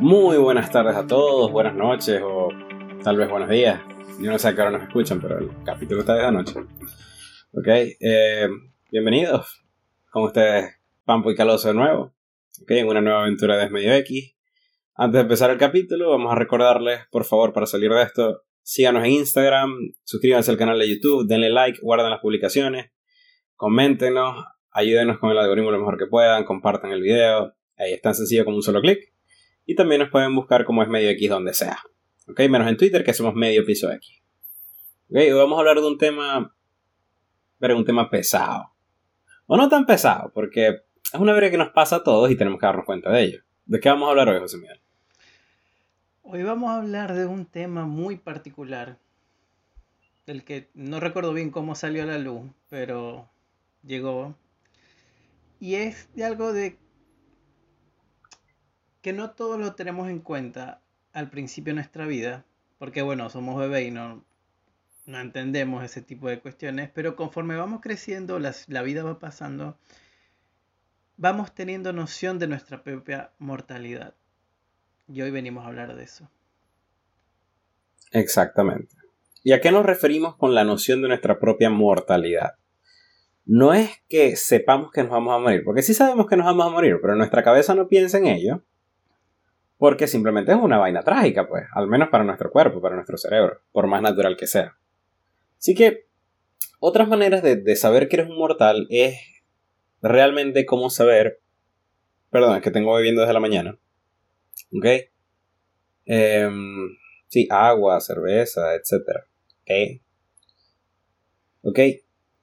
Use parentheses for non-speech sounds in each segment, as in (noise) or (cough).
Muy buenas tardes a todos, buenas noches o tal vez buenos días. Yo no sé a qué hora nos escuchan, pero el capítulo está de la noche. Ok, eh, bienvenidos con ustedes, Pampo y Caloso de nuevo. Ok, en una nueva aventura de Medio X. Antes de empezar el capítulo, vamos a recordarles, por favor, para salir de esto, síganos en Instagram, suscríbanse al canal de YouTube, denle like, guarden las publicaciones, coméntenos, ayúdenos con el algoritmo lo mejor que puedan, compartan el video. Ahí es tan sencillo como un solo clic. Y también nos pueden buscar como es medio X donde sea. ¿Ok? Menos en Twitter que somos medio piso X. ¿Ok? Hoy vamos a hablar de un tema. Pero un tema pesado. O no tan pesado, porque es una verga que nos pasa a todos y tenemos que darnos cuenta de ello. ¿De qué vamos a hablar hoy, José Miguel? Hoy vamos a hablar de un tema muy particular. Del que no recuerdo bien cómo salió a la luz, pero llegó. Y es de algo de que no todos lo tenemos en cuenta al principio de nuestra vida, porque bueno, somos bebés y no, no entendemos ese tipo de cuestiones, pero conforme vamos creciendo, la vida va pasando, vamos teniendo noción de nuestra propia mortalidad. Y hoy venimos a hablar de eso. Exactamente. ¿Y a qué nos referimos con la noción de nuestra propia mortalidad? No es que sepamos que nos vamos a morir, porque sí sabemos que nos vamos a morir, pero nuestra cabeza no piensa en ello porque simplemente es una vaina trágica, pues, al menos para nuestro cuerpo, para nuestro cerebro, por más natural que sea. Así que, otras maneras de, saber que eres un mortal es realmente cómo saber, perdón, es que tengo bebiendo desde la mañana, ¿ok? Em, sí, agua, cerveza, etc. ¿Ok? ¿Ok?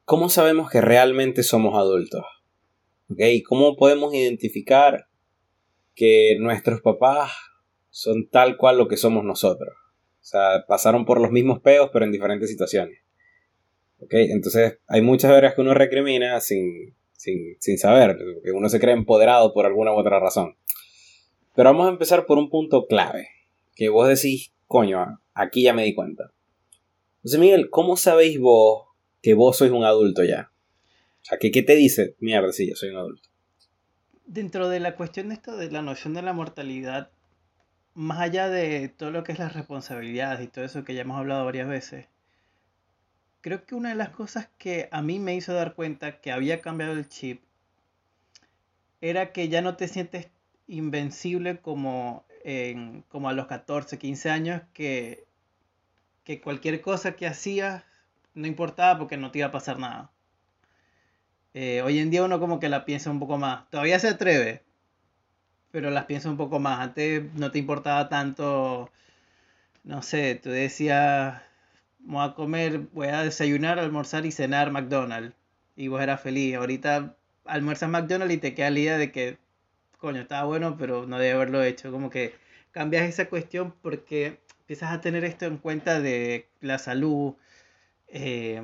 ¿Cómo sabemos que realmente somos adultos? ¿Ok? ¿Cómo podemos identificar que nuestros papás son tal cual lo que somos nosotros. O sea, pasaron por los mismos peos, pero en diferentes situaciones. ¿Ok? Entonces, hay muchas veces que uno recrimina sin, sin, sin saber, que uno se cree empoderado por alguna u otra razón. Pero vamos a empezar por un punto clave, que vos decís, coño, aquí ya me di cuenta. Entonces, Miguel, ¿cómo sabéis vos que vos sois un adulto ya? O sea, ¿qué, qué te dice? Mierda, sí, yo soy un adulto dentro de la cuestión de esto de la noción de la mortalidad, más allá de todo lo que es las responsabilidades y todo eso que ya hemos hablado varias veces, creo que una de las cosas que a mí me hizo dar cuenta que había cambiado el chip era que ya no te sientes invencible como, en, como a los 14, 15 años, que, que cualquier cosa que hacías no importaba porque no te iba a pasar nada. Eh, hoy en día uno como que la piensa un poco más. Todavía se atreve, pero las piensa un poco más. Antes no te importaba tanto, no sé, tú decías, voy a comer, voy a desayunar, almorzar y cenar McDonald's. Y vos eras feliz. Ahorita almuerzas McDonald's y te queda la idea de que, coño, estaba bueno, pero no debe haberlo hecho. Como que cambias esa cuestión porque empiezas a tener esto en cuenta de la salud, eh,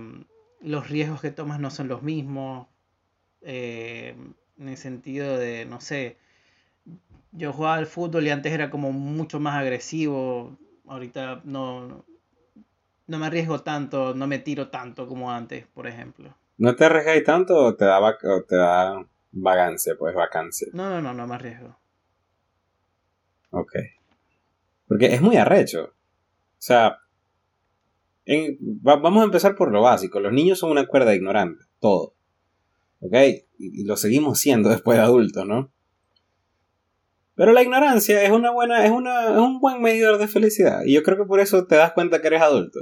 los riesgos que tomas no son los mismos, eh, en el sentido de, no sé, yo jugaba al fútbol y antes era como mucho más agresivo, ahorita no, no me arriesgo tanto, no me tiro tanto como antes, por ejemplo. ¿No te arriesgas tanto o te da, o te da vagancia, pues vacancia? No, no, no, no me arriesgo. Ok. Porque es muy arrecho. O sea, vamos a empezar por lo básico. Los niños son una cuerda ignorante, todo. ¿Ok? Y, lo seguimos siendo (laughs) después de adultos, ¿no? Pero la ignorancia es una buena, es, una, es un buen medidor de felicidad. Y yo creo que por eso te das cuenta que eres adulto.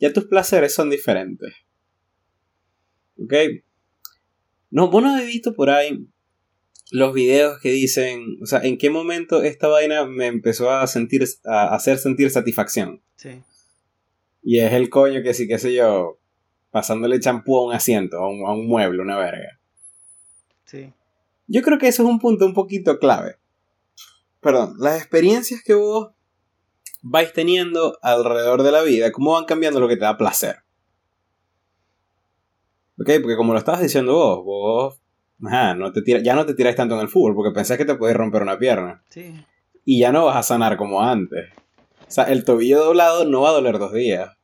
Ya tus placeres son diferentes. ¿Ok? No, vos no has visto por ahí los videos que dicen, o sea, en qué momento esta vaina me empezó a sentir, a hacer sentir satisfacción. Sí. Y es el coño que sí, qué sé yo, pasándole champú a un asiento, a un, mueble, una verga. Sí. Yo creo que eso es un punto un poquito clave. Perdón, las experiencias que vos vais teniendo alrededor de la vida, cómo van cambiando lo que te da placer. ¿Ok? Porque como lo estabas diciendo vos, vos no te ya no te tiráis tanto en el fútbol porque pensás que te puedes romper una pierna. Sí. Y ya no vas a sanar como antes. O sea, el tobillo doblado no va a doler dos días.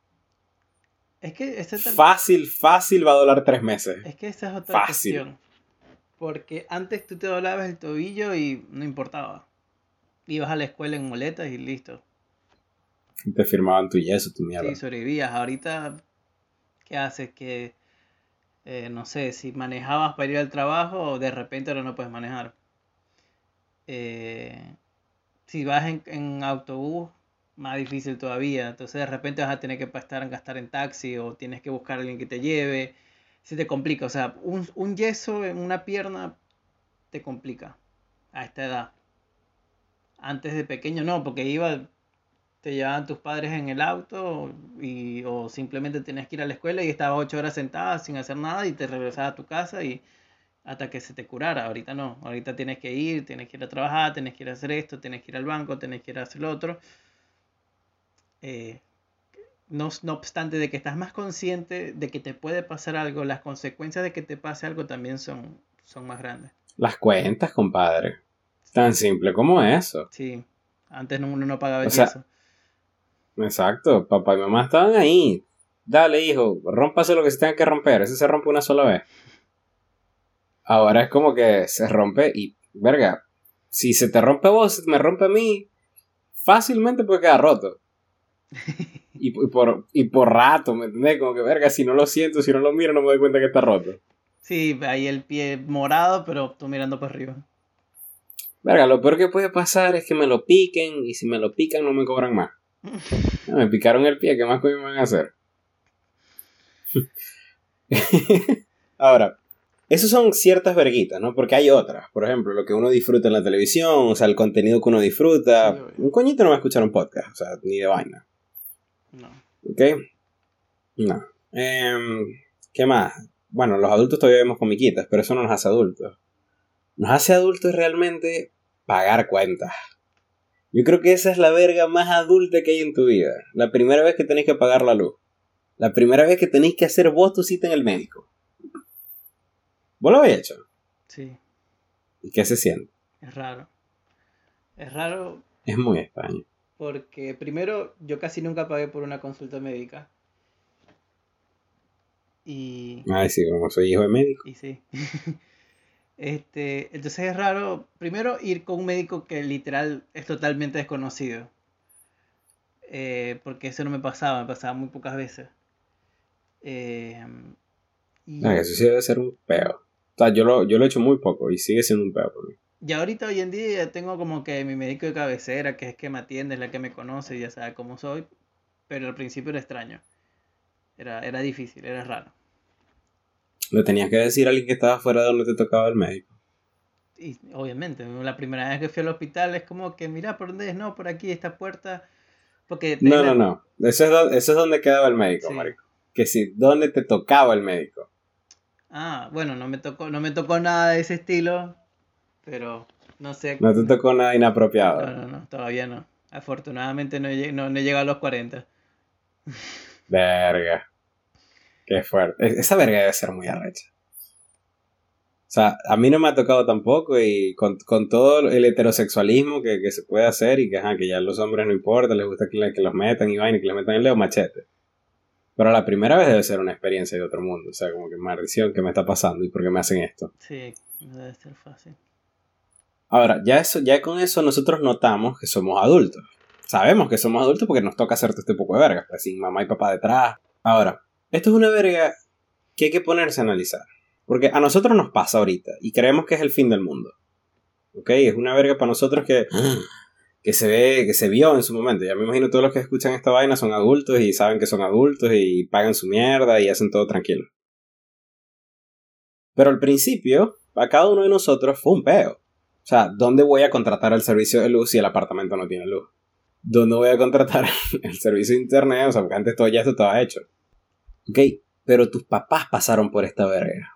Es que este Fácil, fácil va a doler tres meses. Es que esa es otra fácil. cuestión. Porque antes tú te doblabas el tobillo y no importaba. ibas a la escuela en muletas y listo. Te firmaban tu yeso, tu mierda. Sí, sobrevivías. Ahorita, ¿qué haces? Que, eh, no sé, si manejabas para ir al trabajo, de repente ahora no puedes manejar. Eh, si vas en, en autobús, más difícil todavía. Entonces de repente vas a tener que gastar en taxi o tienes que buscar a alguien que te lleve. Se te complica. O sea, un, un yeso en una pierna te complica a esta edad. Antes de pequeño no, porque iba, te llevaban tus padres en el auto y, o simplemente tenías que ir a la escuela y estabas ocho horas sentada sin hacer nada y te regresabas a tu casa y hasta que se te curara. Ahorita no, ahorita tienes que ir, tienes que ir a trabajar, tienes que ir a hacer esto, tienes que ir al banco, tienes que ir a hacer lo otro. Eh, no, no, obstante de que estás más consciente de que te puede pasar algo, las consecuencias de que te pase algo también son, son más grandes. Las cuentas, compadre. Tan simple como eso. Sí, antes uno no pagaba eso. Exacto, papá y mamá estaban ahí. Dale, hijo, rómpase lo que se tenga que romper. Ese se rompe una sola vez. Ahora es como que se rompe y, verga, si se te rompe vos, se me rompe a mí, fácilmente puede quedar roto. (laughs) y, por, y por rato, ¿me entendés? Como que, verga, si no lo siento, si no lo miro, no me doy cuenta que está roto. Sí, ahí el pie morado, pero tú mirando por arriba. Verga, lo peor que puede pasar es que me lo piquen y si me lo pican no me cobran más. (laughs) me picaron el pie, ¿qué más me van a hacer? (laughs) Ahora, esas son ciertas verguitas, ¿no? Porque hay otras. Por ejemplo, lo que uno disfruta en la televisión, o sea, el contenido que uno disfruta. un coñito no va a escuchar un podcast, o sea, ni de vaina. No. ¿Ok? No. Em, ¿Qué más? Bueno, los adultos todavía vemos comiquitas, pero eso no nos hace adultos. Nos hace adultos realmente pagar cuentas. Yo creo que esa es la verga más adulta que hay en tu vida. La primera vez que tenéis que pagar la luz. La primera vez que tenéis que hacer vos tu cita en el médico. ¿Vos lo habéis hecho? Sí. ¿Y qué se siente? Es raro. Es raro. Es muy extraño. Porque primero, yo casi nunca pagué por una consulta médica. Y. Ay, sí, como soy hijo de médico. Y sí. (laughs) Este, entonces es raro, primero, ir con un médico que literal es totalmente desconocido. Eh, porque eso no me pasaba, me pasaba muy pocas veces. Eh, y... Ah, eso sí debe ser un peo. O sea, yo lo, yo lo he hecho muy poco y sigue siendo un peo por mí. Y ahorita hoy en día ya tengo como que mi médico de cabecera, que es que me atiende, es la que me conoce, y ya sabe cómo soy. Pero al principio era extraño. Era, era difícil, era raro. Le tenías que decir a alguien que estaba fuera de donde te tocaba el médico. Y obviamente, la primera vez que fui al hospital es como que, mira, ¿por dónde es? No, por aquí, esta puerta. Porque no, no, no. Eso es, donde, quedaba el médico, marico. Que si, ¿dónde te tocaba el médico? Ah, bueno, no me tocó, no me tocó nada de ese estilo, pero no sé. No te tocó nada inapropiado. No, no, no, todavía no. Afortunadamente no, no, no he a los 40. Verga. Qué fuerte. Esa verga debe ser muy arrecha. O sea, a mí no me ha tocado tampoco y con, todo el heterosexualismo que, se puede hacer y que, ajá, que ya los hombres no importa, les gusta que, que los metan y vayan y que les metan el dedo machete. Pero la primera vez debe ser una experiencia de otro mundo. O sea, como que maldición, ¿qué me está pasando? ¿Y por qué me hacen esto? Sí, no debe ser fácil. Ahora, ya, eso, ya con eso nosotros notamos que somos adultos. Sabemos que somos adultos porque nos toca hacer todo este poco de vergas, pues, sin mamá y papá detrás. Ahora, esto es una verga que hay que ponerse a analizar. Porque a nosotros nos pasa ahorita y creemos que es el fin del mundo. ¿Ok? Es una verga para nosotros que, que se ve, que se vio en su momento. Ya me imagino todos los que escuchan esta vaina son adultos y saben que son adultos y pagan su mierda y hacen todo tranquilo. Pero al principio, a cada uno de nosotros fue un peo. O sea, ¿dónde voy a contratar el servicio de luz si el apartamento no tiene luz? ¿Dónde voy a contratar (laughs) el servicio de internet? O sea, porque antes todo ya esto estaba hecho. Ok, pero tus papás pasaron por esta verga.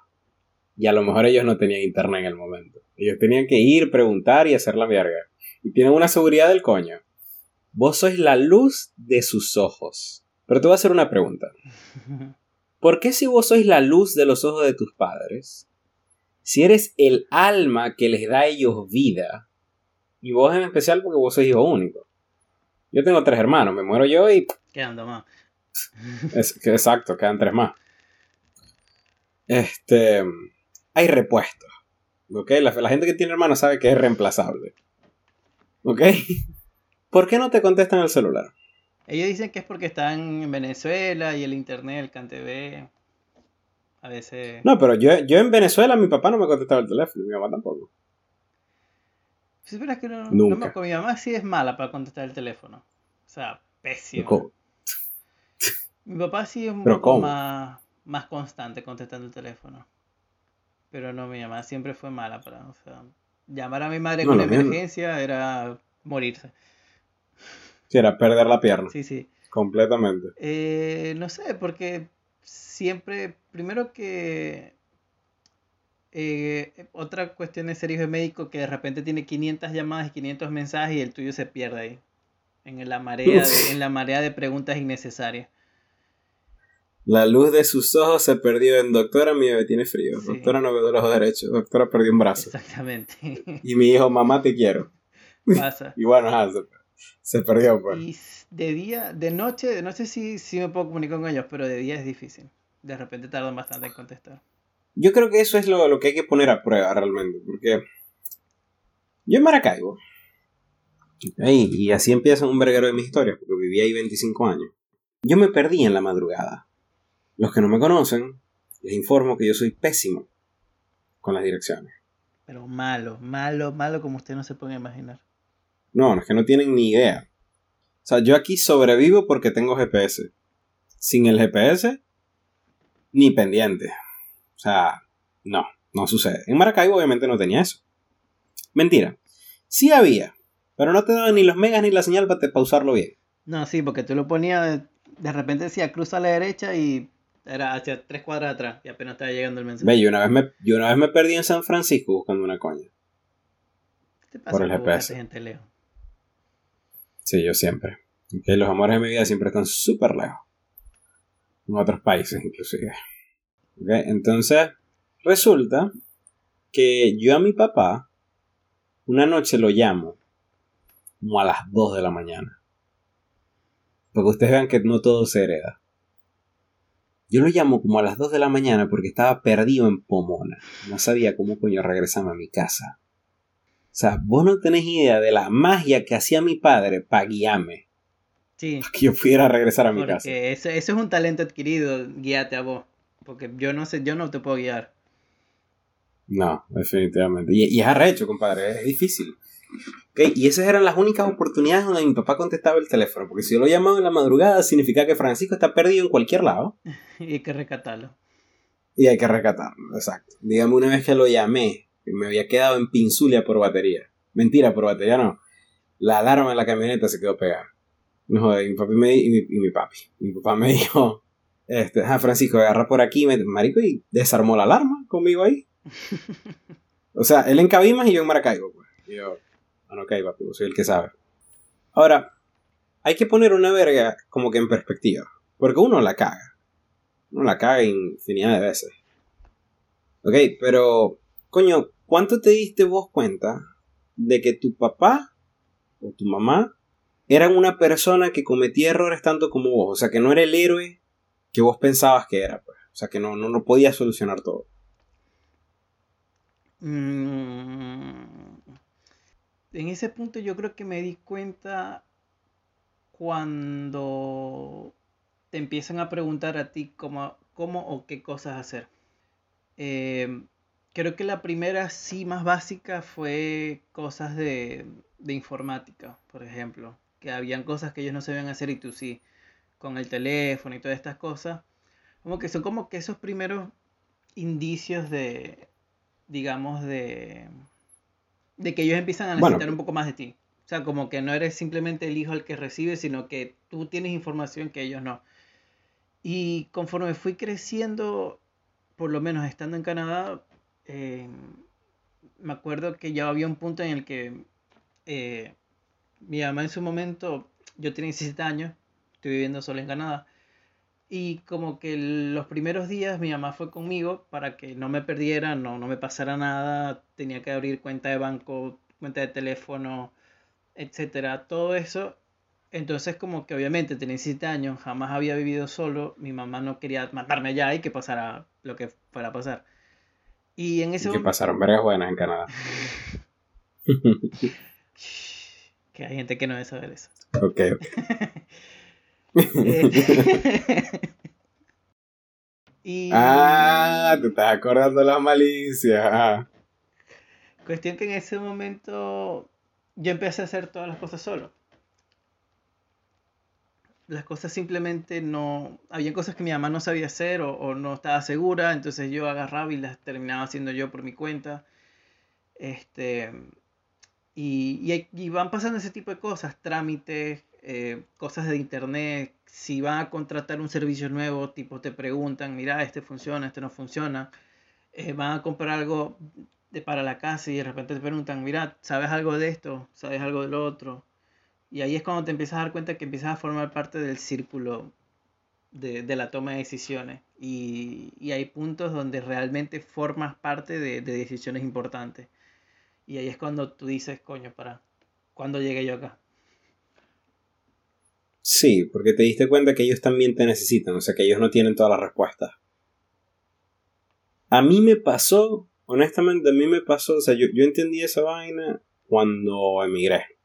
Y a lo mejor ellos no tenían internet en el momento. Ellos tenían que ir, preguntar y hacer la verga. Y tienen una seguridad del coño. Vos sois la luz de sus ojos. Pero te voy a hacer una pregunta. (laughs) ¿Por qué si vos sois la luz de los ojos de tus padres, si eres el alma que les da a ellos vida, y vos en especial porque vos sois hijo único? Yo tengo tres hermanos, me muero yo y... ¿Qué ando más? Es, exacto, quedan tres más. Este. Hay repuestos. ¿Ok? La, gente que tiene hermanos sabe que es reemplazable. ¿Ok? (laughs) ¿Por qué no te contestan el celular? Ellos dicen que es porque están en Venezuela y el internet, el CanTV. A veces. No, pero yo, yo en Venezuela mi papá no me contestaba el teléfono, mi mamá tampoco. Sí, pero es que no, no me, mi mamá sí es mala para contestar el teléfono. O sea, pésimo. Mi papá sí es un poco más, más constante contestando el teléfono. Pero no, mi mamá siempre fue mala para. O sea, llamar a mi madre con emergencia era morirse. Sí, era perder la pierna. Sí, sí. Completamente. Eh, no sé, porque siempre, primero que eh, otra cuestión de ser hijo de médico que de repente tiene 500 llamadas y 500 mensajes y el tuyo se pierde ahí. En la marea, de, en la marea de preguntas innecesarias. La luz de sus ojos se perdió en doctora, mi bebé tiene frío. Doctora no veo los ojos derechos. Doctora perdió un brazo. Exactamente. Y mi hijo, mamá, te quiero. Pasa. (laughs) y bueno, (laughs) se, perdió. Pues. Y de día, de noche, no sé si, si me puedo comunicar con ellos, pero de día es difícil. De repente tardan bastante en contestar. Yo creo que eso es lo, lo que hay que poner a prueba realmente. Porque yo en Maracaibo y así empieza un verguero de mis historias, porque viví ahí 25 años. Yo me perdí en la madrugada. Los que no me conocen, les informo que yo soy pésimo con las direcciones. Pero malo, malo, malo como usted no se puede imaginar. No, es que no tienen ni idea. O sea, yo aquí sobrevivo porque tengo GPS. Sin el GPS, ni pendiente. O sea, no, no sucede. En Maracaibo obviamente no tenía eso. Mentira. Sí había, pero no te daban ni los megas ni la señal para pausarlo bien. No, sí, porque tú lo ponías, de repente decía cruza a la derecha y era hacia tres cuadras atrás y apenas estaba llegando el mensaje. Ve, yo una vez me, yo una vez me perdí en San Francisco buscando una coña. ¿Qué te pasa por el GPS. Gente lejos? Sí, yo siempre. Okay, los amores de mi vida siempre están súper lejos. En otros países, inclusive. Okay, entonces, resulta que yo a mi papá, una noche lo llamo como a las 2 de la mañana. Porque ustedes vean que no todo se hereda. Yo lo llamo como a las 2 de la mañana porque estaba perdido en Pomona. No sabía cómo coño regresarme a mi casa. O sea, vos no tenés idea de la magia que hacía mi padre para guiarme. Sí. Para que yo pudiera regresar a mi casa. Porque eso, es un talento adquirido, guíate a vos. Porque yo no sé, yo no te puedo guiar. No, definitivamente. Y, y es arrecho, compadre, es difícil. Y esas eran las únicas oportunidades donde mi papá contestaba el teléfono, porque si yo lo llamaba en la madrugada significa que Francisco está perdido en cualquier lado. (laughs) y hay que rescatarlo. Y hay que rescatarlo, exacto. Dígame una vez que lo llamé, me había quedado en Pinzulia por batería. Mentira, por batería no. La alarma en la camioneta se quedó pegada. No y mi, papi me, y, mi, papi. Mi papá me (laughs) dijo, este, ah, Francisco, agarra por aquí, marico, y desarmó la alarma conmigo ahí. (laughs) o sea, él en Cabimas y yo en Maracaibo, pues. Y yo, bueno, ok, papi, soy el que sabe. Ahora, hay que poner una verga como que en perspectiva. Porque uno la caga. Uno la caga infinidad de veces. Ok, pero, coño, ¿cuánto te diste vos cuenta de que tu papá o tu mamá eran una persona que cometía errores tanto como vos? O sea, que no era el héroe que vos pensabas que era, pues. O sea, que no, no, no podía solucionar todo. Mmm en ese punto yo creo que me di cuenta cuando te empiezan a preguntar a ti cómo, cómo o qué cosas hacer. Em, creo que la primera sí más básica fue cosas de, de, informática, por ejemplo. Que habían cosas que ellos no sabían hacer y tú sí, con el teléfono y todas estas cosas. Como que son como que esos primeros indicios de, digamos, de, de que ellos empiezan a necesitar un poco más de ti. O sea, como que no eres simplemente el hijo el que recibe, sino que tú tienes información que ellos no. Y conforme fui creciendo, por lo menos estando en Canadá, eh, me acuerdo que ya había un punto en el que eh, mi mamá en su momento, yo tenía 17 años, estoy viviendo solo en Canadá, y como que los primeros días mi mamá fue conmigo para que no me perdiera, no, no me pasara nada, tenía que abrir cuenta de banco, cuenta de teléfono, etcétera, todo eso. Entonces como que obviamente tenía 17 años, jamás había vivido solo, mi mamá no quería matarme allá y que pasara lo que fuera a pasar. Y en ese que pasaron varias buenas en Canadá. (laughs) Que hay gente que no debe saber eso. Ok. (laughs) Y ah, te estás acordando las malicias. Ah. cuestión que en ese momento yo empecé a hacer todas las cosas solo. Las cosas simplemente no... Había cosas que mi mamá no sabía hacer o, no estaba segura, entonces yo agarraba y las terminaba haciendo yo por mi cuenta. Este, y, y, van pasando ese tipo de cosas, trámites, eh, cosas de internet, si van a contratar un servicio nuevo, tipo te preguntan, mira, este funciona, este no funciona, eh, van a comprar algo de, para la casa y de repente te preguntan, mira, ¿sabes algo de esto? ¿Sabes algo de lo otro? Y ahí es cuando te empiezas a dar cuenta que empiezas a formar parte del círculo de, de la toma de decisiones. Y, y, hay puntos donde realmente formas parte de, de, decisiones importantes. Y ahí es cuando tú dices, coño, para, ¿cuándo llegué yo acá? Sí, porque te diste cuenta que ellos también te necesitan, o sea que ellos no tienen todas las respuestas. A mí me pasó, honestamente, a mí me pasó, o sea, yo, yo entendí esa vaina cuando emigré.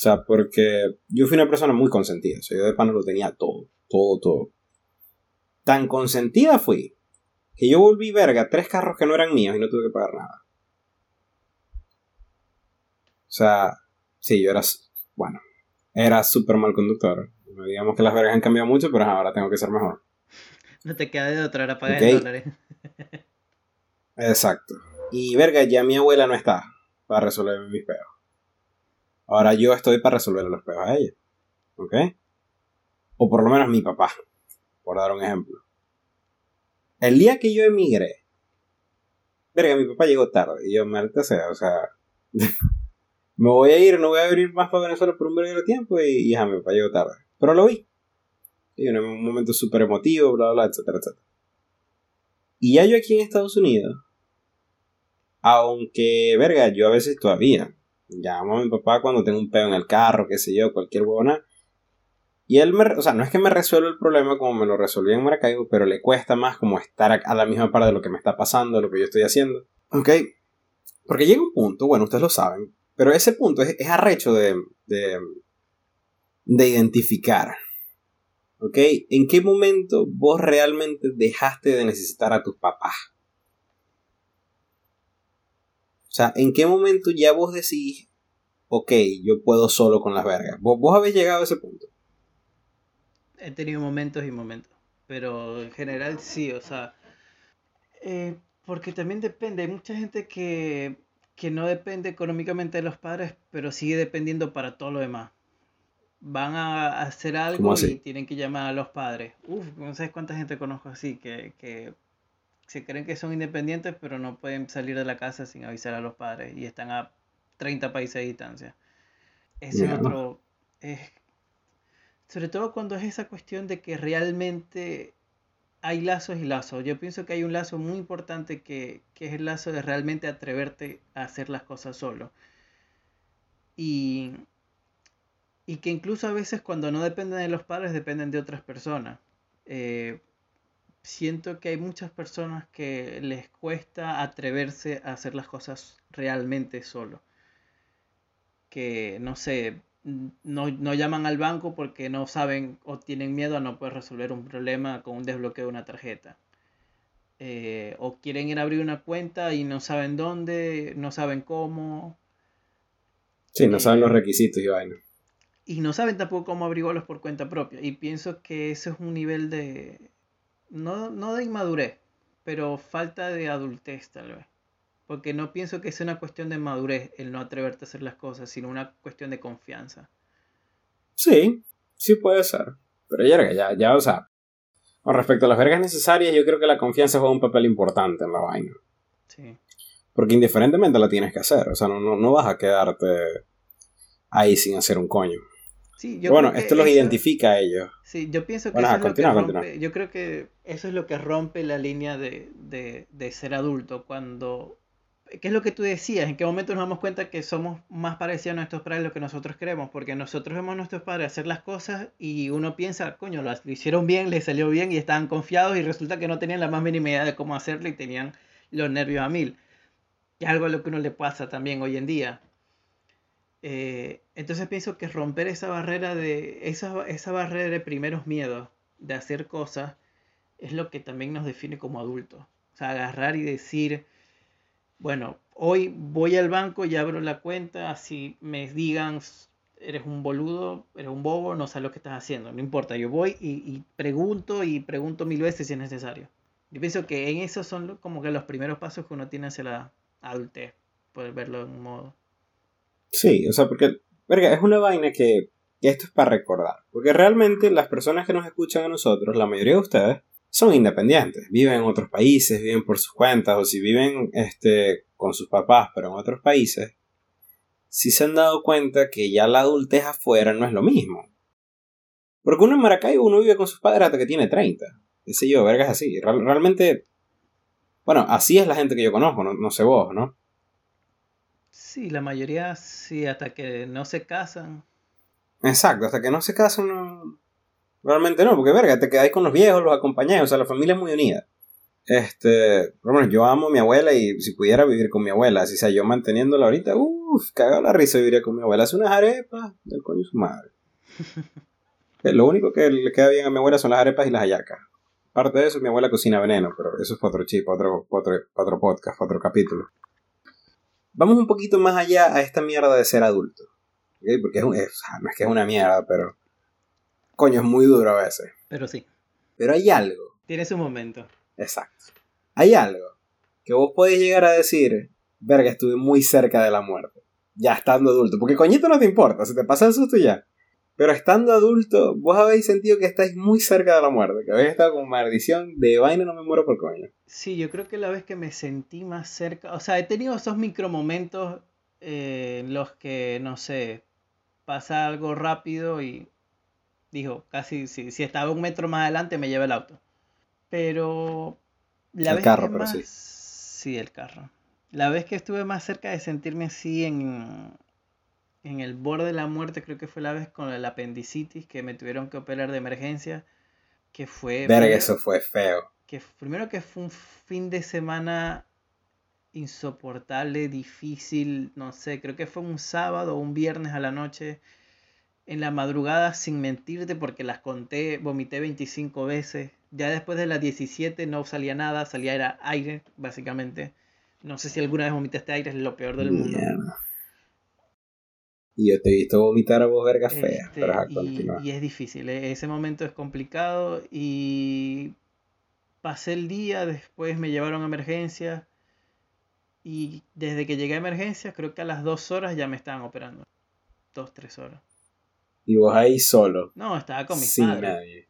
O sea, porque yo fui una persona muy consentida, o sea, yo de pana lo tenía todo, todo, todo. Tan consentida fui que yo volví verga tres carros que no eran míos y no tuve que pagar nada. O sea, sí, yo era, bueno, era súper mal conductor. Digamos que las vergas han cambiado mucho, pero ahora tengo que ser mejor. No te queda de otra, era pagar okay. en dólares. Exacto. Y verga, ya mi abuela no está para resolver mis peos. Ahora yo estoy para resolver los peos a ella. ¿Ok? O por lo menos mi papá, por dar un ejemplo. El día que yo emigré, verga, mi papá llegó tarde. Y yo, maldita sea, o sea, (laughs) me voy a ir, no voy a venir más para Venezuela por un breve tiempo y, y mi papá llegó tarde. Pero lo vi. Y en un momento súper emotivo, bla, bla, etcétera, etcétera. Y ya yo aquí en Estados Unidos, aunque, verga, yo a veces todavía llamo a mi papá cuando tengo un pedo en el carro, qué sé yo, cualquier huevona. Y él me, o sea, no es que me resuelva el problema como me lo resolví en Maracaibo, pero le cuesta más como estar a la misma par de lo que me está pasando, de lo que yo estoy haciendo. ¿Ok? Porque llega un punto, bueno, ustedes lo saben, pero ese punto es, es arrecho de, de, de identificar. ¿Ok? ¿En qué momento vos realmente dejaste de necesitar a tus papás? O sea, ¿en qué momento ya vos decís, ok, yo puedo solo con las vergas? ¿Vos, vos habéis llegado a ese punto? He tenido momentos y momentos, pero en general sí, o sea, eh, porque también depende, hay mucha gente que que no depende económicamente de los padres, pero sigue dependiendo para todo lo demás. Van a hacer algo y tienen que llamar a los padres. Uf, no sabes cuánta gente conozco así, que, que se creen que son independientes, pero no pueden salir de la casa sin avisar a los padres y están a 30 países de distancia. Ese es otro. Es, sobre todo cuando es esa cuestión de que realmente hay lazos y lazos. Yo pienso que hay un lazo muy importante que, que, es el lazo de realmente atreverte a hacer las cosas solo. Y, y que incluso a veces cuando no dependen de los padres, dependen de otras personas. Eh, siento que hay muchas personas que les cuesta atreverse a hacer las cosas realmente solo. Que, no sé, no, no, llaman al banco porque no saben o tienen miedo a no poder resolver un problema con un desbloqueo de una tarjeta. Eh, o quieren ir a abrir una cuenta y no saben dónde, no saben cómo. Sí, no saben los requisitos y vaina. Y no saben tampoco cómo averiguarlos por cuenta propia. Y pienso que ese es un nivel de. No, no de inmadurez, pero falta de adultez tal vez. Porque no pienso que sea una cuestión de madurez el no atreverte a hacer las cosas, sino una cuestión de confianza. Sí, sí puede ser. Pero ya, ya, ya, o sea, con respecto a las vergas necesarias, yo creo que la confianza juega un papel importante en la vaina. Sí. Porque indiferentemente la tienes que hacer, o sea, no, no, no vas a quedarte ahí sin hacer un coño. Sí, yo bueno, esto los eso, identifica a ellos. Sí, yo pienso que bueno, eso es continúa, lo que rompe, yo creo que eso es lo que rompe la línea de, de, de ser adulto cuando ¿qué es lo que tú decías? ¿En qué momento nos damos cuenta que somos más parecidos a nuestros padres de lo que nosotros creemos? Porque nosotros vemos a nuestros padres hacer las cosas y uno piensa, coño, lo, hicieron bien, les salió bien y estaban confiados y resulta que no tenían la más mínima idea de cómo hacerlo y tenían los nervios a mil. Y algo a lo que uno le pasa también hoy en día. Eh, entonces pienso que romper esa barrera de esa, esa barrera de primeros miedos de hacer cosas es lo que también nos define como adultos. O sea, agarrar y decir, bueno, hoy voy al banco y abro la cuenta, así me digan, eres un boludo, eres un bobo, no sabes lo que estás haciendo, no importa, yo voy y, pregunto y pregunto mil veces si es necesario. Yo pienso que en esos son como que los primeros pasos que uno tiene hacia la adultez, poder verlo de un modo. Sí, o sea, porque, verga, es una vaina que, esto es para recordar. Porque realmente las personas que nos escuchan a nosotros, la mayoría de ustedes, son independientes. Viven en otros países, viven por sus cuentas, o si viven este, con sus papás, pero en otros países, si se han dado cuenta que ya la adultez afuera no es lo mismo. Porque uno en Maracaibo uno vive con sus padres hasta que tiene 30. Ese yo, vergas así. realmente, bueno, así es la gente que yo conozco, no, no sé vos, ¿no? Sí, la mayoría sí, hasta que no se casan. Exacto, hasta que no se casan no... Realmente no, porque verga, te quedáis con los viejos, los acompañáis, o sea, la familia es muy unida. Este, bueno, yo amo a mi abuela y si pudiera vivir con mi abuela, si sea yo manteniéndola ahorita, uff, cagado la risa viviría con mi abuela. Hace unas arepas del coño su madre. (laughs) Eh, lo único que le queda bien a mi abuela son las arepas y las hallacas. Aparte de eso, mi abuela cocina veneno, pero eso es para otro chip, otro, otro, otro podcast, otro capítulo. Vamos un poquito más allá a esta mierda de ser adulto. Porque es, un, no es que es una mierda, pero. Coño, es muy duro a veces. Pero sí. Pero hay algo. Tiene su momento. Exacto. Hay algo que vos podés llegar a decir, verga, estuve muy cerca de la muerte. Ya estando adulto. Porque coñito no te importa, si te pasa el susto ya. Pero estando adulto, vos habéis sentido que estáis muy cerca de la muerte, que habéis estado con maldición de vaina no me muero por coño. Sí, yo creo que la vez que me sentí más cerca, o sea, he tenido esos micromomentos eh, en los que, no sé, pasa algo rápido y dijo, casi si, si estaba un metro más adelante me lleva el auto. Pero la el carro, pero sí. Sí, el carro. La vez que estuve más cerca de sentirme así en, en el borde de la muerte, creo que fue la vez con el apendicitis que me tuvieron que operar de emergencia, que fue... Verga, eso fue feo. Que primero que fue un fin de semana insoportable, difícil, no sé, creo que fue un sábado o un viernes a la noche, en la madrugada, sin mentirte, porque las conté, vomité 25 veces. Ya después de las 17 no salía nada, salía era aire, básicamente. No sé si alguna vez vomitaste aire, es lo peor del mundo. Y yo te he visto vomitar a vos verga fea. Este, y, y, es difícil, eh, ese momento es complicado y pasé el día, después me llevaron a emergencia y desde que llegué a emergencia creo que a las dos horas ya me estaban operando. Dos, tres horas. ¿Y vos ahí solo? No, estaba con mis Sin nadie.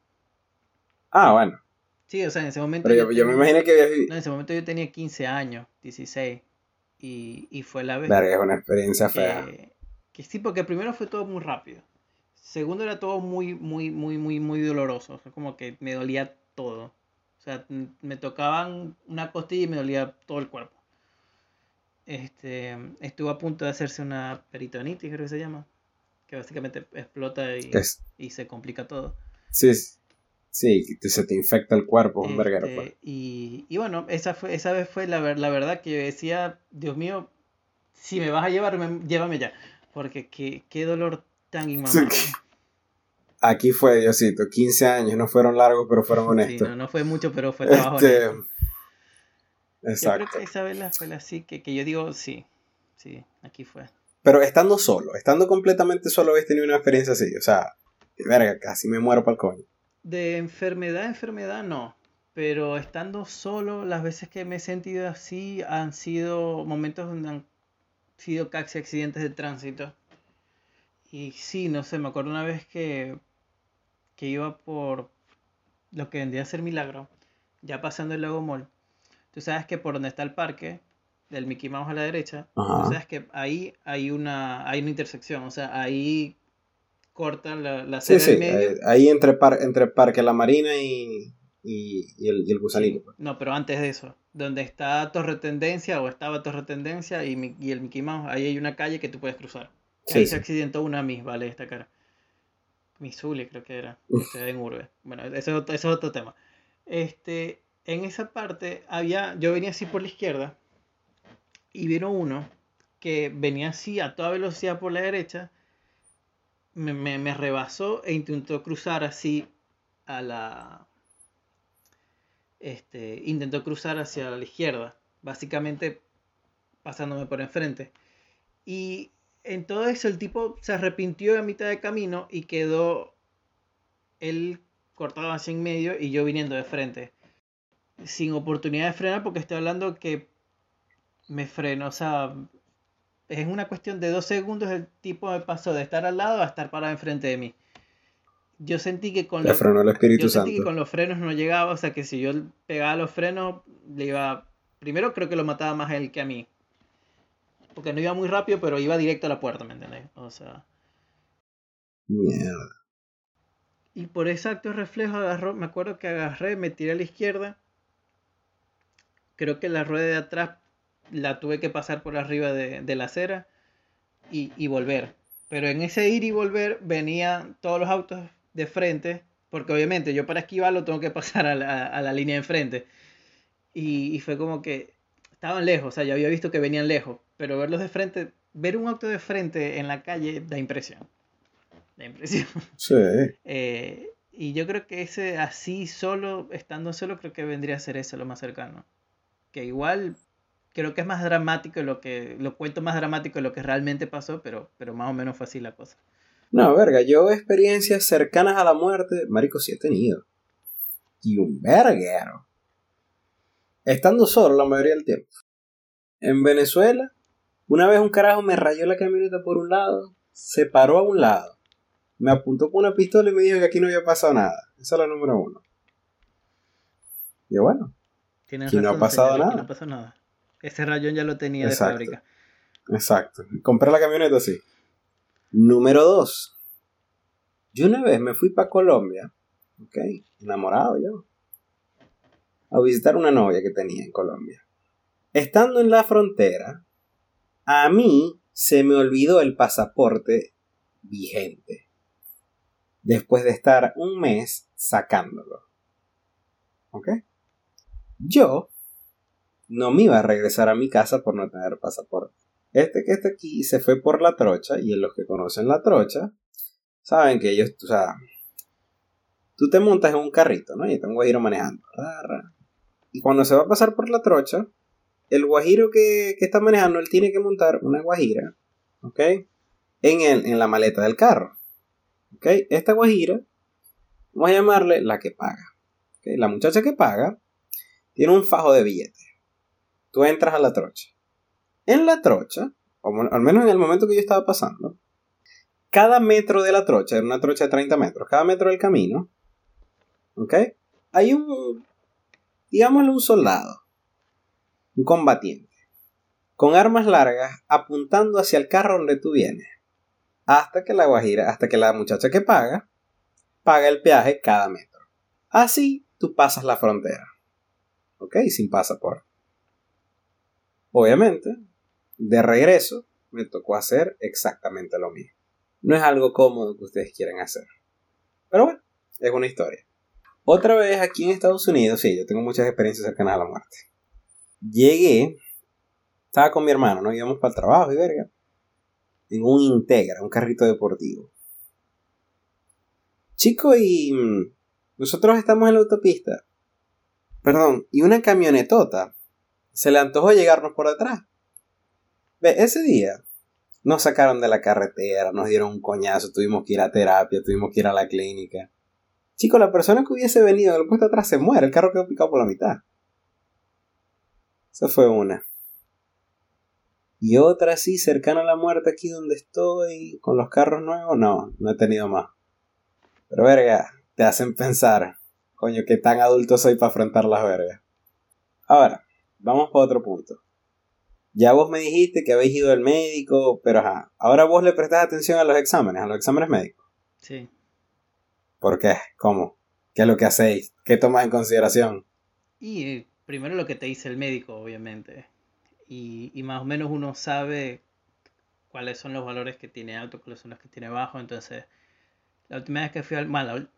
Ah, bueno. Sí, o sea, en ese momento... Pero yo, me imaginé que había... No, en ese momento yo tenía 15 años, 16. Y, y fue la vez... Verga, es una experiencia fea que sí, porque primero fue todo muy rápido. Segundo era todo muy, muy, muy, muy, muy doloroso. O sea, como que me dolía todo. O sea, me tocaban una costilla y me dolía todo el cuerpo. Este, estuvo a punto de hacerse una peritonitis, creo que se llama. Que básicamente explota y, y se complica todo. Sí, sí, se te infecta el cuerpo, un verguero. Este, pues. Y, y, bueno, esa, fue, esa vez fue la, la verdad que yo decía, Dios mío, si me vas a llevar, llévame ya. Porque qué, qué dolor tan inmamable. Aquí fue Diosito, 15 años, no fueron largos, pero fueron honestos. no, no fue mucho, pero fue trabajo este... Exacto. Yo creo que Isabela fue así, que, que yo digo, sí, sí, aquí fue. Pero estando solo, estando completamente solo, habéis tenido una experiencia así, o sea, verga, casi me muero para el coño. De enfermedad, enfermedad no, pero estando solo, las veces que me he sentido así han sido momentos donde han sido casi accidentes de tránsito. Y sí, no sé, me acuerdo una vez que, que iba por lo que vendría a ser Milagro, ya pasando el lago Mall. Tú sabes que por donde está el parque, del Mickey Mouse a la derecha, tú sabes que ahí hay una, hay una intersección, o sea, ahí cortan la, la sí, sí, Ahí, entre, par, entre Parque La Marina y, y, el, y el gusanito. Pues. No, pero antes de eso, donde está Torre Tendencia o estaba Torre Tendencia y, y, el Mickey Mouse, ahí hay una calle que tú puedes cruzar. ahí se accidentó una Miss, vale, esta cara. Missouli creo que era, en Urbe. Bueno, eso, eso, es otro tema. Este, en esa parte había, yo venía así por la izquierda y vino uno que venía así a toda velocidad por la derecha, me, me, rebasó e intentó cruzar así a la... Este, intentó cruzar hacia la izquierda, básicamente pasándome por enfrente. Y en todo eso el tipo se arrepintió a mitad de camino y quedó él cortado hacia en medio y yo viniendo de frente. Sin oportunidad de frenar porque estoy hablando que me freno, o sea, es una cuestión de dos segundos el tipo me pasó de estar al lado a estar parado enfrente de mí. Yo sentí que con, los, yo sentí que con los frenos no llegaba, o sea que si yo pegaba los frenos, le iba... Primero creo que lo mataba más él que a mí. Porque no iba muy rápido, pero iba directo a la puerta, ¿me entendés? O sea... Mierda. Y por exacto reflejo agarró, me acuerdo que agarré, me tiré a la izquierda. Creo que la rueda de atrás la tuve que pasar por arriba de, la acera y, volver. Pero en ese ir y volver venían todos los autos de frente, porque obviamente yo para esquivarlo tengo que pasar a la, línea de enfrente. Y, fue como que estaban lejos, o sea, yo había visto que venían lejos, pero verlos de frente, ver un auto de frente en la calle da impresión. Da impresión. Sí. (laughs) Eh, y yo creo que ese así solo, estando solo, creo que vendría a ser eso lo más cercano. Que igual creo que es más dramático lo que lo cuento más dramático de lo que realmente pasó, pero, pero más o menos fue así la cosa. No, verga, yo experiencias cercanas a la muerte, marico, sí he tenido. Y un verguero. Estando solo la mayoría del tiempo. En Venezuela, una vez un carajo me rayó la camioneta por un lado, se paró a un lado, me apuntó con una pistola y me dijo que aquí no había pasado nada. Esa es la número uno. Y bueno, aquí no ha pasado nada. No pasó nada. Ese rayón ya lo tenía de fábrica. Exacto. Compré la camioneta así. Número 2. Yo una vez me fui para Colombia, ok, enamorado yo, a visitar una novia que tenía en Colombia. Estando en la frontera, a mí se me olvidó el pasaporte vigente. Después de estar un mes sacándolo. ¿Ok? Yo no me iba a regresar a mi casa por no tener pasaporte. Este que está aquí se fue por la trocha y en los que conocen la trocha saben que ellos, o sea, tú te montas en un carrito, ¿no? Y está un guajiro manejando. Y cuando se va a pasar por la trocha, el guajiro que, que está manejando, él tiene que montar una guajira, ¿ok? En, el, en la maleta del carro. ¿Ok? Esta guajira, vamos a llamarle la que paga. La muchacha que paga tiene un fajo de billetes tú entras a la trocha. En la trocha, al menos en el momento que yo estaba pasando, cada metro de la trocha, era una trocha de 30 metros, cada metro del camino, ¿ok? Hay un, digámosle un soldado, un combatiente, con armas largas apuntando hacia el carro donde tú vienes, hasta que la guajira, hasta que la muchacha que paga, paga el peaje cada metro. Así tú pasas la frontera, ¿ok? Sin pasaporte. Obviamente, de regreso, me tocó hacer exactamente lo mismo. No es algo cómodo que ustedes quieran hacer. Pero bueno, es una historia. Otra vez aquí en Estados Unidos, sí, yo tengo muchas experiencias cercanas a la muerte. Llegué, estaba con mi hermano, ¿no? Íbamos para el trabajo y verga. En un Integra, un carrito deportivo. Chico, y mm, nosotros estamos en la autopista. Perdón, y una camionetota se le antojó llegarnos por detrás. Ve, ese día nos sacaron de la carretera, nos dieron un coñazo, tuvimos que ir a terapia, tuvimos que ir a la clínica. Chico, la persona que hubiese venido del puesto atrás se muere, el carro quedó picado por la mitad. Esa fue una. Y otra así, cercana a la muerte aquí donde estoy, con los carros nuevos, no, no he tenido más. Pero verga, te hacen pensar, coño, que tan adulto soy para afrontar las vergas. Ahora, vamos para otro punto. Ya vos me dijiste que habéis ido al médico, pero ajá, ahora vos le prestás atención a los exámenes, a los exámenes médicos. Sí. ¿Por qué? ¿Cómo? ¿Qué es lo que hacéis? ¿Qué tomas en consideración? Y eh, primero lo que te dice el médico, obviamente. Y, y, más o menos uno sabe cuáles son los valores que tiene alto, cuáles son los que tiene bajo. Entonces, la última vez que fui al... Mal,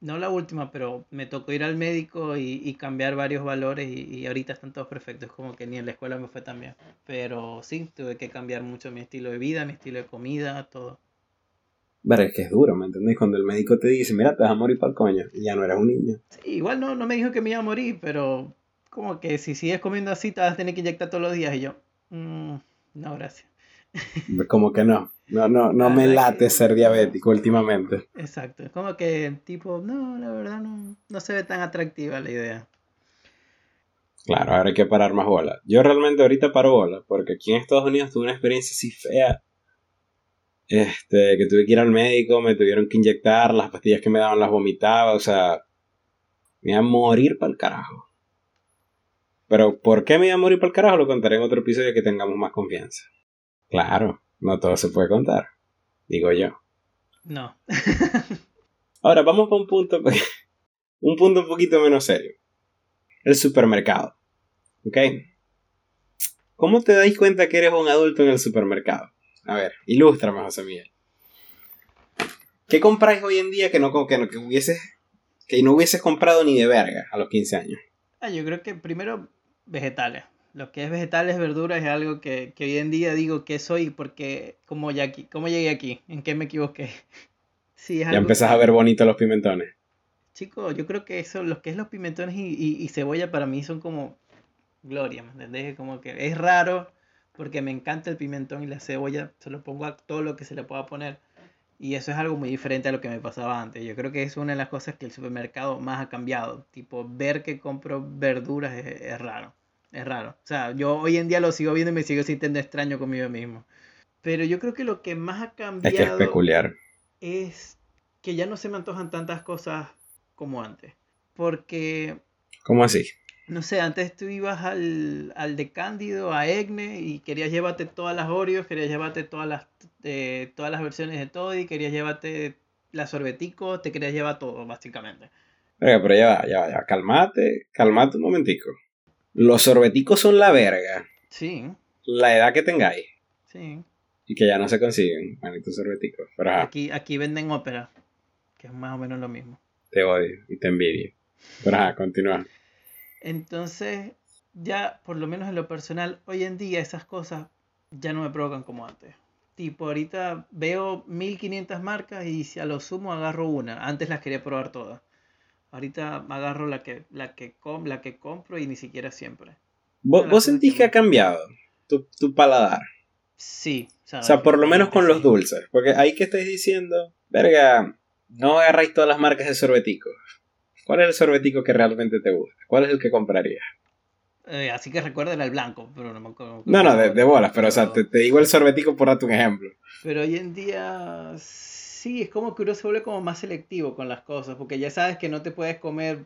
no la última, pero me tocó ir al médico y, cambiar varios valores y, ahorita están todos perfectos, como que ni en la escuela me fue tan bien. Pero sí, tuve que cambiar mucho mi estilo de vida, mi estilo de comida, todo. Pero es que es duro, ¿me entendés? Cuando el médico te dice, mira, te vas a morir para el coño, y ya no eras un niño. Sí, igual no, no me dijo que me iba a morir, pero como que si sigues comiendo así, te vas a tener que inyectar todos los días. Y yo, mm, no, gracias. Como que no. No, no, no me late ser diabético últimamente. Exacto. Es como que tipo, no, la verdad no, no se ve tan atractiva la idea. Claro, ahora hay que parar más bola. Yo realmente ahorita paro bola, porque aquí en Estados Unidos tuve una experiencia así fea. Este, que tuve que ir al médico, me tuvieron que inyectar, las pastillas que me daban las vomitaba, o sea, me iba a morir para el carajo. Pero ¿por qué me iba a morir para el carajo? Lo contaré en otro episodio que tengamos más confianza. Claro, no todo se puede contar, digo yo. No. (laughs) Ahora vamos a un punto, (laughs) un punto un poquito menos serio. El supermercado. ¿Ok? ¿Cómo te dais cuenta que eres un adulto en el supermercado? A ver, ilústrame, José Miguel. ¿Qué compráis hoy en día que no, que, no, que, hubieses, que no hubieses comprado ni de verga a los 15 años? Ah, yo creo que primero vegetales lo que es vegetales, verduras es algo que, hoy en día digo que soy porque como ya aquí, cómo llegué aquí, en qué me equivoqué. (laughs) Sí, ya empezás a ver bonito los pimentones. Chicos, yo creo que eso, lo que es los pimentones y, cebolla para mí son como gloria, ¿me entendés? Como que es raro porque me encanta el pimentón y la cebolla, se lo pongo a todo lo que se le pueda poner. Y eso es algo muy diferente a lo que me pasaba antes. Yo creo que es una de las cosas que el supermercado más ha cambiado. Tipo, ver que compro verduras es raro. Es raro. O sea, yo hoy en día lo sigo viendo y me sigo sintiendo extraño conmigo mismo. Pero yo creo que lo que más ha cambiado. Es que es peculiar. Es que ya no se me antojan tantas cosas como antes. Porque. ¿Cómo así? No sé, antes tú ibas al, al de Cándido, a Egne, y querías llevarte todas las Oreos, querías llevarte todas las, eh, todas las versiones de todo, y querías llevarte las sorbetico, te querías llevar todo, básicamente. Pero, pero ya va, ya va, ya calmate, calmate un momentico. Los sorbeticos son la verga. Sí. La edad que tengáis. Sí. Y que ya no se consiguen, manitos sorbeticos. Pero, Aquí, aquí venden ópera, que es más o menos lo mismo. Te odio y te envidio. Pero ajá, continúa. Entonces, ya por lo menos en lo personal, hoy en día esas cosas ya no me provocan como antes. Tipo, ahorita veo 1500 marcas y si a lo sumo agarro una. Antes las quería probar todas. Ahorita agarro la que, la que, la que compro y ni siquiera siempre. ¿Vos, sentís que ha cambiado tu, paladar? Sí. O sea, por lo menos con los dulces. Porque ahí que estáis diciendo, verga, no agarráis todas las marcas de sorbetico. ¿Cuál es el sorbetico que realmente te gusta? ¿Cuál es el que comprarías? Eh, así que recuerden el blanco, pero no me acuerdo. No, no, de, bolas, pero, o sea, te, te, digo el sorbetico por darte un ejemplo. Pero hoy en día sí, es como que uno se vuelve como más selectivo con las cosas, porque ya sabes que no te puedes comer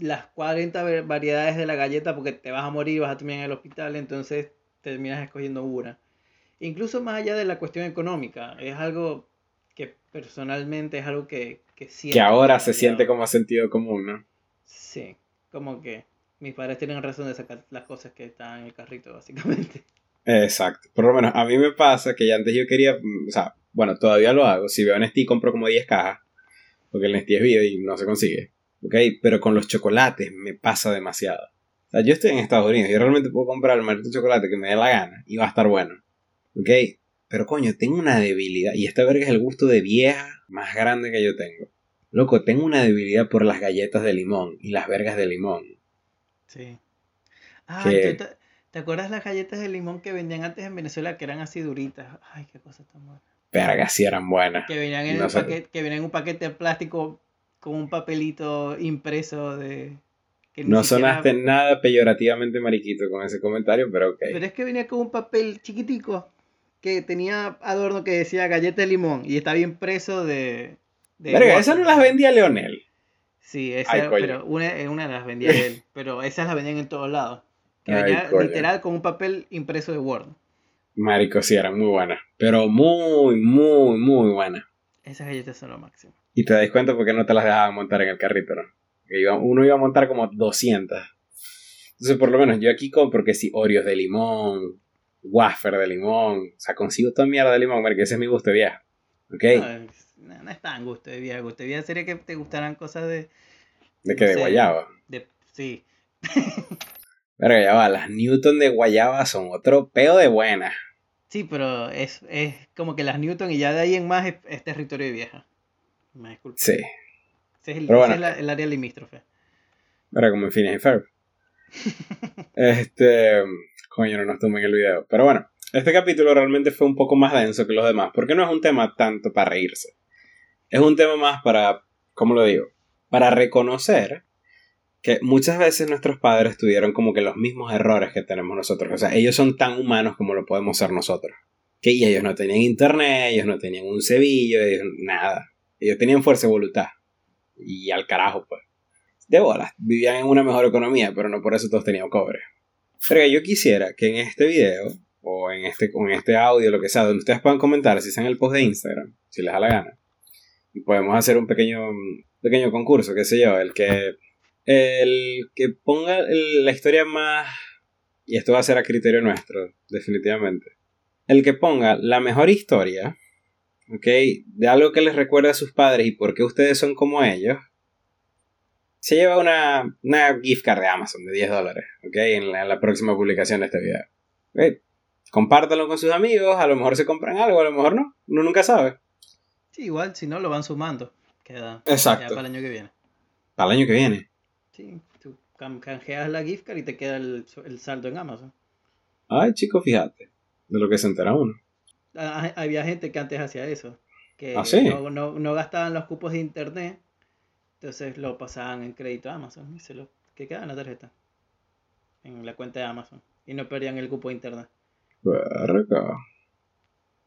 las 40 variedades de la galleta porque te vas a morir, vas a terminar en el hospital, entonces terminas escogiendo una. Incluso más allá de la cuestión económica, es algo que personalmente es algo que, que Que ahora se siente como sentido común, ¿no? Sí, como que mis padres tienen razón de sacar las cosas que están en el carrito, básicamente. Exacto. Por lo menos a mí me pasa que ya antes yo quería, o sea, bueno, todavía lo hago. Si veo Nestí, compro como 10 cajas. Porque el Nestí es vida y no se consigue. ¿Ok? Pero con los chocolates me pasa demasiado. O sea, yo estoy en Estados Unidos. Yo realmente puedo comprar el maldito chocolate que me dé la gana. Y va a estar bueno. ¿Ok? Pero coño, tengo una debilidad. Y esta verga es el gusto de vieja más grande que yo tengo. Loco, tengo una debilidad por las galletas de limón y las vergas de limón. Sí. Ah, te, ¿te acuerdas las galletas de limón que vendían antes en Venezuela que eran así duritas? Ay, qué cosa tan buena. Verga, sí eran buenas. Que venían, en un paquete, que venían en un paquete de plástico con un papelito impreso de... no sonaste nada peyorativamente mariquito con ese comentario, pero ok. Pero es que venía con un papel chiquitico que tenía adorno que decía galleta de limón y estaba impreso de... de Verga, esas no las vendía Leonel. Sí, esa, pero una, una las vendía él, (laughs) pero esas las vendían en todos lados. Que venía literal con un papel impreso de Word. Marico, sí, eran muy buenas. Pero muy, muy, muy buenas. Esas galletas son lo máximo. Y te das cuenta porque no te las dejaban montar en el carrito, ¿no? uno iba a montar como 200. Entonces, por lo menos yo aquí compro que si Oreos de limón, wafer de limón. O sea, consigo toda mierda de limón, porque ese es mi gusto viejo. ¿Ok? no, es tan gusto de vieja. Gusto de vieja sería que te gustaran cosas de. ¿De que ¿De guayaba? De, sí. Pero ya va, las Newton de guayaba son otro peo de buena. Sí, pero es, es como que las Newton y ya de ahí en más es, territorio de vieja. Me disculpo. Sí. Ese es el, el área limítrofe. Era como en Phineas y (laughs) este. Coño, no nos en el video. Pero bueno, este capítulo realmente fue un poco más denso que los demás, porque no es un tema tanto para reírse. Es un tema más para, ¿cómo lo digo? Para reconocer que muchas veces nuestros padres tuvieron como que los mismos errores que tenemos nosotros. O sea, ellos son tan humanos como lo podemos ser nosotros. Que ellos no tenían internet, ellos no tenían un cebillo, nada. Ellos tenían fuerza de voluntad. Y al carajo, pues. De bolas, vivían en una mejor economía, pero no por eso todos tenían cobre. Pero yo quisiera que en este video, o en este, en este audio, lo que sea, donde ustedes puedan comentar, si en el post de Instagram, si les da la gana, y podemos hacer un pequeño, pequeño concurso, qué sé yo, el que, el que ponga la historia más, y esto va a ser a criterio nuestro, definitivamente, el que ponga la mejor historia, ¿ok? De algo que les recuerda a sus padres y por qué ustedes son como ellos, se lleva una, una gift card de Amazon de 10 dólares, ¿ok? En la, próxima publicación de este video. ¿okay? Compártanlo con sus amigos, a lo mejor se compran algo, a lo mejor no, uno nunca sabe. Sí, igual, si no, lo van sumando. Queda Exacto. para el año que viene. Para el año que viene. Sí, tú canjeas la gift card y te queda el, el saldo en Amazon. Ay, chico, fíjate, de lo que se entera uno. Ah, había gente que antes hacía eso. Que ¿Ah, sí? no, no, no gastaban los cupos de internet entonces lo pasaban en crédito a Amazon y se lo que queda en la tarjeta. En la cuenta de Amazon. Y no perdían el cupo de internet. Verga.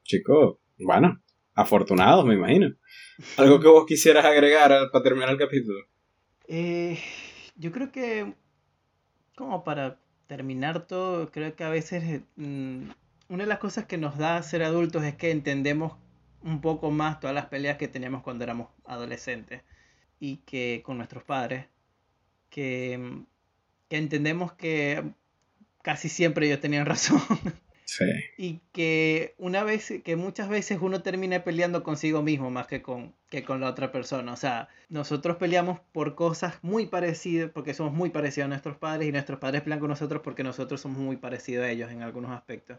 Chico, bueno, afortunados me imagino. ¿Algo que vos quisieras agregar para terminar el capítulo? Eh, yo creo que, como para terminar todo, creo que a veces mm, una de las cosas que nos da ser adultos es que entendemos un poco más todas las peleas que teníamos cuando éramos adolescentes y que con nuestros padres, que, que entendemos que casi siempre ellos tenían (laughs) razón. Sí. Y que una vez, que muchas veces uno termina peleando consigo mismo más que con, que con la otra persona. O sea, nosotros peleamos por cosas muy parecidas, porque somos muy parecidos a nuestros padres y nuestros padres pelean con nosotros porque nosotros somos muy parecidos a ellos en algunos aspectos.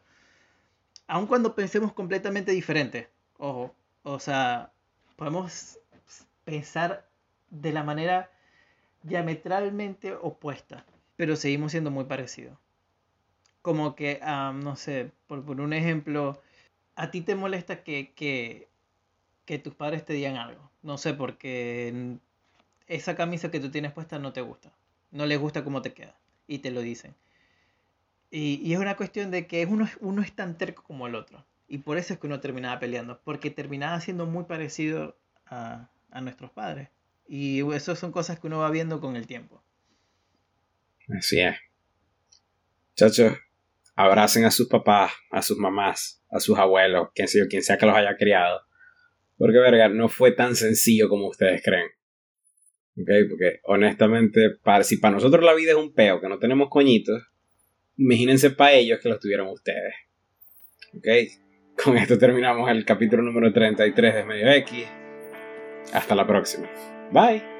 Aun cuando pensemos completamente diferente, ojo, o sea, podemos pensar de la manera diametralmente opuesta, pero seguimos siendo muy parecidos. Como que, no sé, por, un ejemplo, a ti te molesta que, que, que tus padres te digan algo. No sé, porque esa camisa que tú tienes puesta no te gusta. No les gusta cómo te queda. Y te lo dicen. Y, y, es una cuestión de que uno, uno es tan terco como el otro. Y por eso es que uno terminaba peleando. Porque terminaba siendo muy parecido a, a nuestros padres. Y eso son cosas que uno va viendo con el tiempo. Así es. Chachos, abracen a sus papás, a sus mamás, a sus abuelos, quien sea, quien sea que los haya criado. Porque, verga, no fue tan sencillo como ustedes creen. ¿Ok? Porque, honestamente, para, si para nosotros la vida es un peo, que no tenemos coñitos, imagínense para ellos que los tuvieron ustedes. ¿Ok? Con esto terminamos el capítulo número 33 de Medio X. Hasta la próxima. Bye.